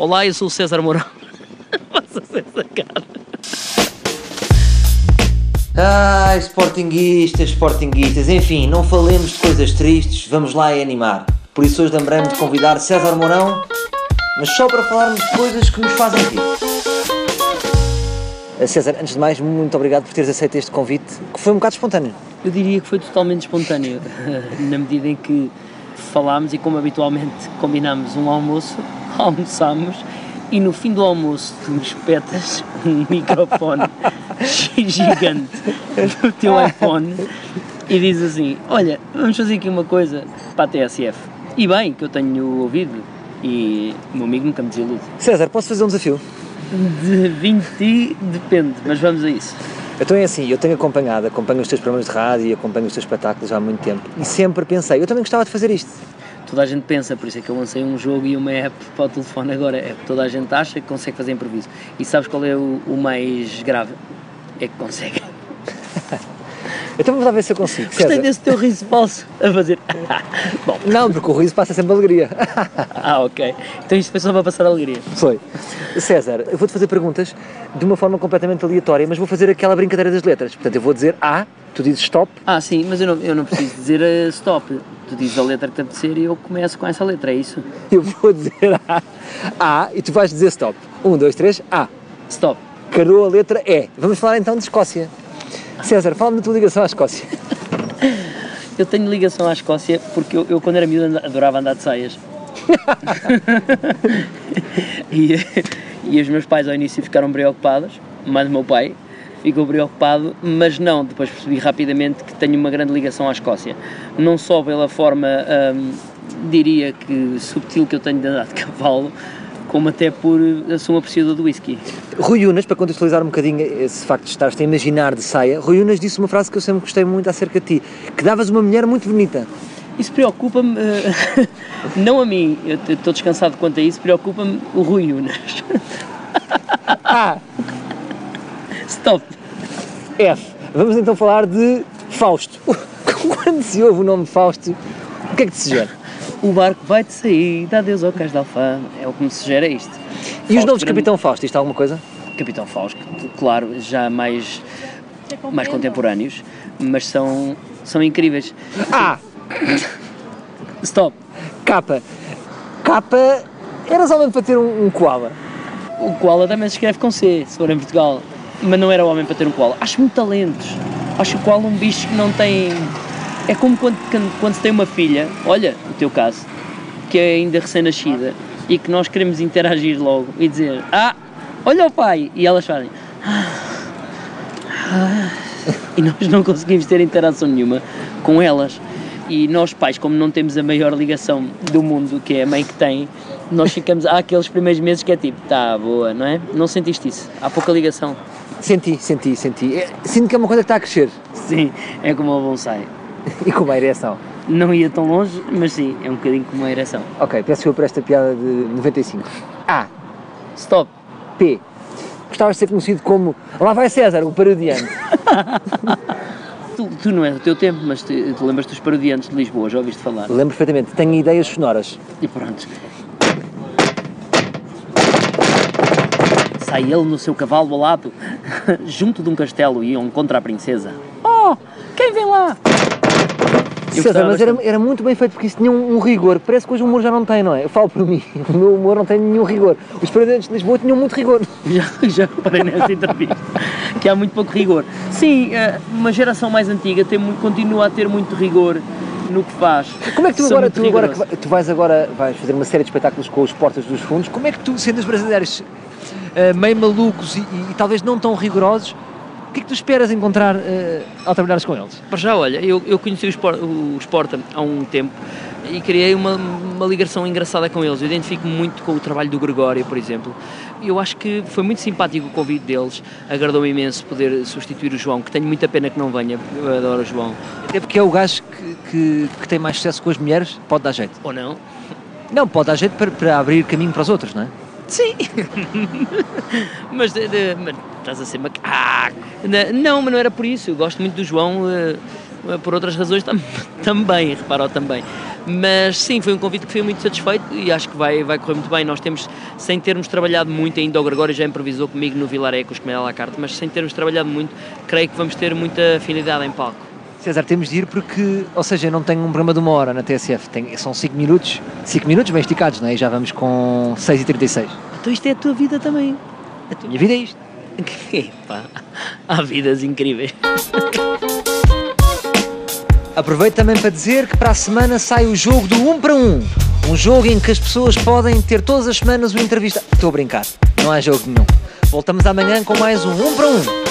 Olá, eu sou o César Mourão. Passa ser sacada. Ai, sportinguistas, sportinguistas, enfim, não falemos de coisas tristes, vamos lá e animar. Por isso hoje lembrei-me de convidar César Mourão, mas só para falarmos de coisas que nos fazem rir. Eh, César, antes de mais, muito obrigado por teres aceito este convite, que foi um bocado espontâneo. Eu diria que foi totalmente espontâneo, na medida em que falámos e como habitualmente combinámos um almoço, almoçámos e no fim do almoço tu me espetas um microfone gigante no teu iPhone e dizes assim, olha, vamos fazer aqui uma coisa para a TSF. E bem, que eu tenho ouvido e o meu amigo nunca me desilude. César, posso fazer um desafio? De 20 depende, mas vamos a isso. Então é assim, eu tenho acompanhado, acompanho os teus programas de rádio e acompanho os teus espetáculos há muito tempo e sempre pensei, eu também gostava de fazer isto. Toda a gente pensa, por isso é que eu lancei um jogo e uma app para o telefone agora. É toda a gente acha que consegue fazer improviso. E sabes qual é o, o mais grave? É que consegue. Então vamos lá ver se eu consigo. Gostei César. desse teu riso falso a fazer. Bom, Não, porque o riso passa sempre alegria. ah, ok. Então isto foi só para passar alegria. Foi. César, eu vou-te fazer perguntas de uma forma completamente aleatória, mas vou fazer aquela brincadeira das letras. Portanto, eu vou dizer A, tu dizes stop, Ah, sim, mas eu não, eu não preciso dizer eh, stop. Tu dizes a letra que te apetecer e eu começo com essa letra, é isso? eu vou dizer A, A e tu vais dizer stop. Um, dois, três, A. Stop. Carou a letra E. Vamos falar então de Escócia. César, fala-me da tua ligação à Escócia. Eu tenho ligação à Escócia porque eu, eu quando era miúdo adorava andar de saias. e, e os meus pais ao início ficaram preocupados, mais o meu pai ficou preocupado, mas não, depois percebi rapidamente que tenho uma grande ligação à Escócia. Não só pela forma, hum, diria que subtil que eu tenho de andar de cavalo, como até por sou um apreciador do whisky. Rui Unas, para contextualizar um bocadinho esse facto de estares a imaginar de saia, Rui Unas disse uma frase que eu sempre gostei muito acerca de ti, que davas uma mulher muito bonita. Isso preocupa-me, eh, não a mim, eu estou descansado quanto a isso, preocupa-me o Rui Unas. A, Stop! F. Vamos então falar de Fausto. Quando se ouve o nome Fausto, o que é que te sugere? O barco vai-te sair, dá adeus ao cais de Alfama. É o que me sugere isto. E os Fausto novos grande- Capitão Fausto, isto é alguma coisa? Capitão Fausto, claro, já mais, mais contemporâneos, mas são, são incríveis. A, Stop! capa. Capa, eras homem para ter um, um koala. O koala também se escreve com C, se for em Portugal. Mas não era homem para ter um koala. Acho muito talentos. Acho o koala um bicho que não tem. É como quando, quando, se tem uma filha, olha, o teu caso, que é ainda recém-nascida e que nós queremos interagir logo e dizer: Ah, olha o pai! E elas fazem. "Ah, ah", E nós não conseguimos ter interação nenhuma com elas. E nós, pais, como não temos a maior ligação do mundo, que é a mãe que tem, nós ficamos. Há aqueles primeiros meses que é tipo, tá boa, não é? Não sentiste isso? Há pouca ligação. Senti, senti, senti. É, sinto que é uma coisa que está a crescer. Sim, é como o bonsai. E com uma ereção. Não ia tão longe, mas sim, é um bocadinho como a ereção. Ok, peço eu por esta piada de 95. A, Stop! P. Gostavas de ser conhecido como Lá vai César, o parodiante. Tu, tu não é do teu tempo, mas te, te lembras dos parodiantes de Lisboa, já ouviste falar? Lembro perfeitamente, tenho ideias sonoras. E pronto. Sai ele no seu cavalo alado, junto de um castelo e iam contra a princesa. Oh, quem vem lá? César, mas era, era muito bem feito porque isso tinha um, um rigor. Parece que hoje o humor já não tem, não é? Eu falo por mim, o meu humor não tem nenhum rigor. Os parodiantes de Lisboa tinham muito rigor. Já, já reparei nessa entrevista que há muito pouco rigor. Sim, eh, uma geração mais antiga tem, muito- continua a ter muito rigor no que faz. Como é que tu São agora, tu, agora tu vais agora vais fazer uma série de espetáculos com os Portas dos Fundos, como é que tu, sendo os brasileiros eh, meio malucos e, e- e talvez não tão rigorosos, o que é que tu esperas encontrar eh, ao trabalhares com eles? Para já, olha, eu, eu conheci o Sport, o Sporta há um tempo e criei uma, uma ligação engraçada com eles. Eu identifico-me muito com o trabalho do Gregório, por exemplo. Eu acho que foi muito simpático o convite deles, agradou-me imenso poder substituir o João, que tenho muita pena que não venha, eu adoro o João. Até porque é o gajo que, que, que tem mais sucesso com as mulheres, pode dar jeito. Ou não? Não, pode dar jeito para, para abrir caminho para os outros, não é? Sim! mas, de- de- mas estás a ser macaco. Ah, não, mas não era por isso. Eu gosto muito do João. eh, por outras razões tam também, reparou também. Mas sim, foi um convite que fui muito satisfeito e acho que vai, vai correr muito bem. Nós temos, sem termos trabalhado muito ainda, o Gregório já improvisou comigo no Vilarecos, com a la carte, mas sem termos trabalhado muito, creio que vamos ter muita afinidade em palco. César, temos de ir porque, ou seja, eu não tenho um programa de uma hora na TSF, tem, são 5 minutos, 5 minutos bem esticados, não é? E já vamos com 6h36. Então isto é a tua vida também. A tua... minha vida é isto. Epá, há vidas incríveis. Aproveito também para dizer que para a semana sai o jogo do 1 para 1. Um jogo em que as pessoas podem ter todas as semanas uma entrevista. Estou a brincar, não há jogo nenhum. Voltamos amanhã com mais um 1 para 1.